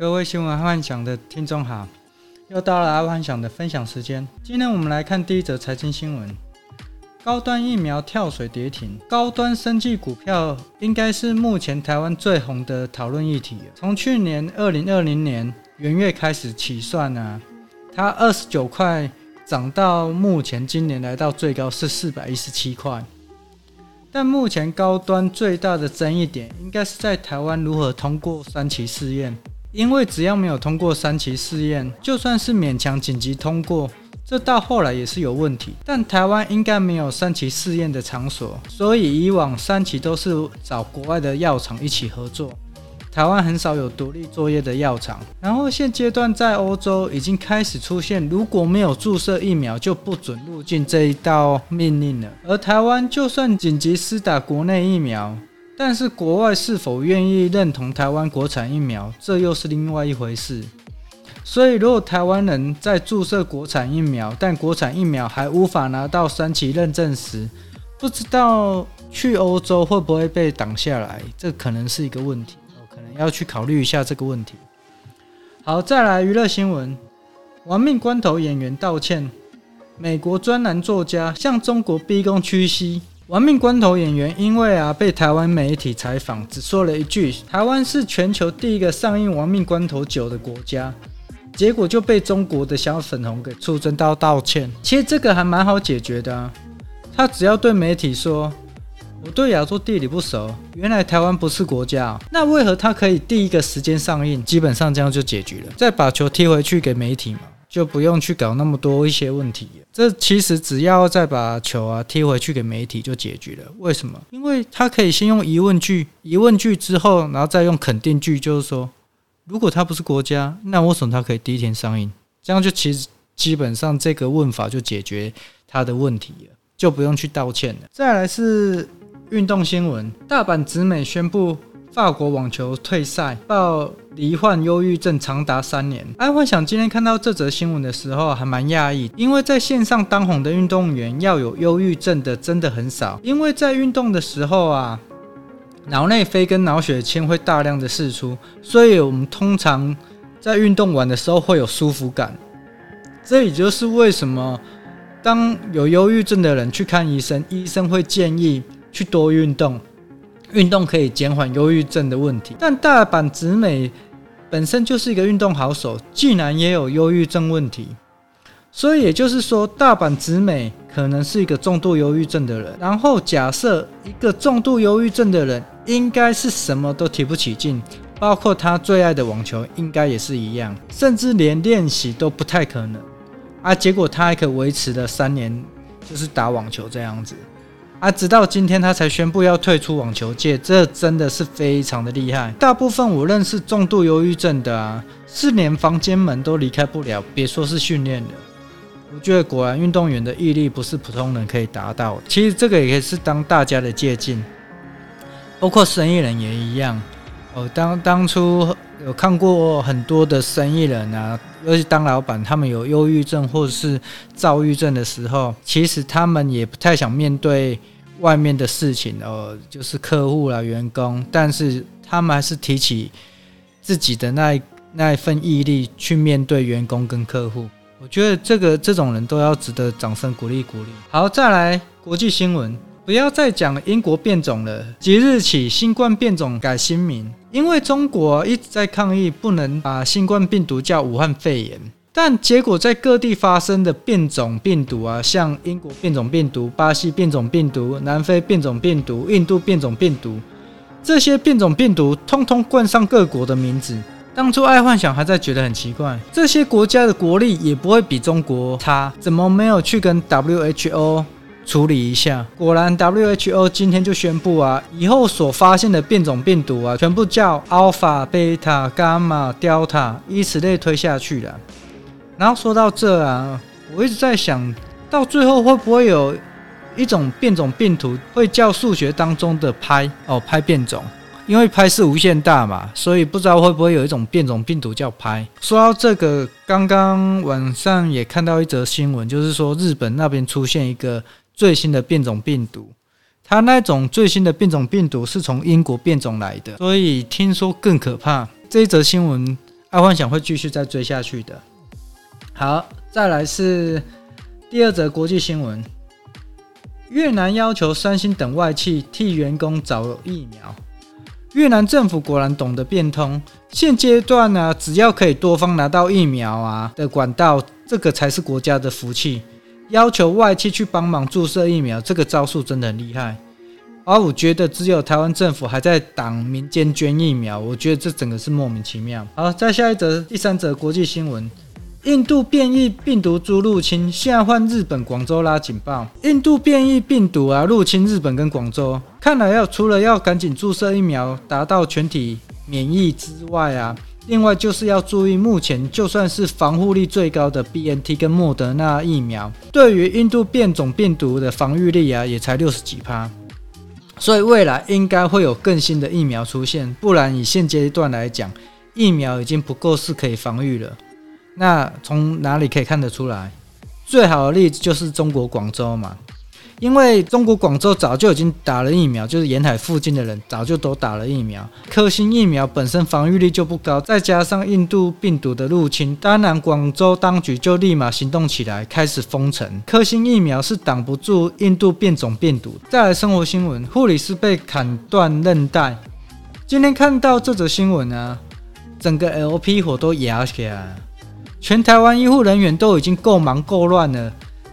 各位新闻幻想的听众好，又到了阿幻想的分享时间。今天我们来看第一则财经新闻：高端疫苗跳水跌停，高端生技股票应该是目前台湾最红的讨论议题。从去年二零二零年元月开始起算啊，它二十九块涨到目前今年来到最高是四百一十七块。但目前高端最大的争议点，应该是在台湾如何通过三期试验。因为只要没有通过三期试验，就算是勉强紧急通过，这到后来也是有问题。但台湾应该没有三期试验的场所，所以以往三期都是找国外的药厂一起合作。台湾很少有独立作业的药厂，然后现阶段在欧洲已经开始出现，如果没有注射疫苗就不准入境这一道命令了。而台湾就算紧急施打国内疫苗，但是国外是否愿意认同台湾国产疫苗，这又是另外一回事。所以，如果台湾人在注射国产疫苗，但国产疫苗还无法拿到三期认证时，不知道去欧洲会不会被挡下来，这可能是一个问题。可能要去考虑一下这个问题。好，再来娱乐新闻：玩命关头演员道歉，美国专栏作家向中国逼宫屈膝。玩命关头演员因为啊被台湾媒体采访，只说了一句“台湾是全球第一个上映玩命关头酒的国家”，结果就被中国的小粉红给出征到道歉。其实这个还蛮好解决的啊，他只要对媒体说。我对亚洲地理不熟，原来台湾不是国家，那为何它可以第一个时间上映？基本上这样就解决了，再把球踢回去给媒体嘛，就不用去搞那么多一些问题。这其实只要再把球啊踢回去给媒体就解决了。为什么？因为他可以先用疑问句，疑问句之后，然后再用肯定句，就是说，如果它不是国家，那为什么它可以第一天上映？这样就其实基本上这个问法就解决他的问题了，就不用去道歉了。再来是。运动新闻：大阪直美宣布法国网球退赛，报罹患忧郁症长达三年。爱幻想今天看到这则新闻的时候还蛮讶异，因为在线上当红的运动员要有忧郁症的真的很少。因为在运动的时候啊，脑内啡跟脑血清会大量的释出，所以我们通常在运动完的时候会有舒服感。这也就是为什么当有忧郁症的人去看医生，医生会建议。去多运动，运动可以减缓忧郁症的问题。但大阪直美本身就是一个运动好手，竟然也有忧郁症问题，所以也就是说，大阪直美可能是一个重度忧郁症的人。然后假设一个重度忧郁症的人，应该是什么都提不起劲，包括他最爱的网球，应该也是一样，甚至连练习都不太可能啊。结果他还可以维持了三年，就是打网球这样子。啊，直到今天他才宣布要退出网球界，这真的是非常的厉害。大部分我认识重度忧郁症的啊，是连房间门都离开不了，别说是训练了。我觉得果然运动员的毅力不是普通人可以达到的。其实这个也是当大家的借鉴，包括生意人也一样。哦，当当初有看过很多的生意人啊。尤其当老板，他们有忧郁症或者是躁郁症的时候，其实他们也不太想面对外面的事情哦，就是客户啦、员工，但是他们还是提起自己的那一那一份毅力去面对员工跟客户。我觉得这个这种人都要值得掌声鼓励鼓励。好，再来国际新闻。不要再讲英国变种了。即日起，新冠变种改新名，因为中国一直在抗议，不能把新冠病毒叫武汉肺炎。但结果在各地发生的变种病毒啊，像英国变种病毒、巴西变种病毒、南非变种病毒、印度变种病毒，这些变种病毒通通冠上各国的名字。当初爱幻想还在觉得很奇怪，这些国家的国力也不会比中国差，怎么没有去跟 WHO？处理一下，果然 WHO 今天就宣布啊，以后所发现的变种病毒啊，全部叫 Alpha、Beta、Gamma、Delta，以此类推下去了。然后说到这啊，我一直在想到最后会不会有一种变种病毒会叫数学当中的派哦，派变种，因为派是无限大嘛，所以不知道会不会有一种变种病毒叫派。说到这个，刚刚晚上也看到一则新闻，就是说日本那边出现一个。最新的变种病毒，它那种最新的变种病毒是从英国变种来的，所以听说更可怕。这一则新闻，爱幻想会继续再追下去的。好，再来是第二则国际新闻：越南要求三星等外企替员工找疫苗。越南政府果然懂得变通，现阶段呢、只要可以多方拿到疫苗啊的管道，这个才是国家的福气。要求外企去帮忙注射疫苗，这个招数真的很厉害。而我觉得只有台湾政府还在挡民间捐疫苗，我觉得这整个是莫名其妙。好，再下一则，第三则国际新闻。印度变异病毒株入侵，现在换日本广州拉警报。印度变异病毒啊，入侵日本跟广州，看来要除了要赶紧注射疫苗，达到全体免疫之外啊，另外就是要注意，目前就算是防护力最高的 BNT 跟莫德纳疫苗，对于印度变种病毒的防御力啊，也才六十几趴。所以未来应该会有更新的疫苗出现，不然以现阶段来讲，疫苗已经不够是可以防御了。那从哪里可以看得出来？最好的例子就是中国广州嘛，因为中国广州早就已经打了疫苗，就是沿海附近的人早就都打了疫苗。科兴疫苗本身防御力就不高，再加上印度病毒的入侵，当然广州当局就立马行动起来，开始封城。科兴疫苗是挡不住印度变种病毒。再来生活新闻，护理师被砍断韧带。今天看到这则新闻啊，整个 LP 火都压起来。全台湾医护人员都已经够忙够乱了，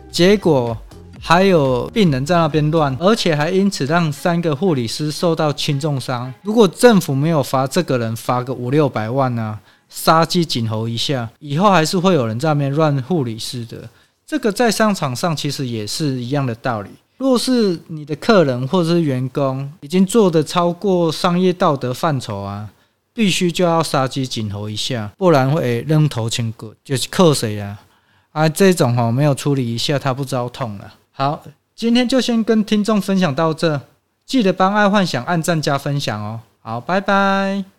结果还有病人在那边乱，而且还因此让三个护理师受到轻重伤。如果政府没有罚这个人罚个五六百万呢、啊？杀鸡儆猴一下，以后还是会有人在那边乱护理师的。这个在商场上其实也是一样的道理。若是你的客人或者是员工已经做得超过商业道德范畴啊。必须就要杀鸡儆猴一下，不然会扔头轻骨，就是扣谁啊？啊，这种哈没有处理一下，他不知道痛了。好，今天就先跟听众分享到这，记得帮爱幻想按赞加分享哦。好，拜拜。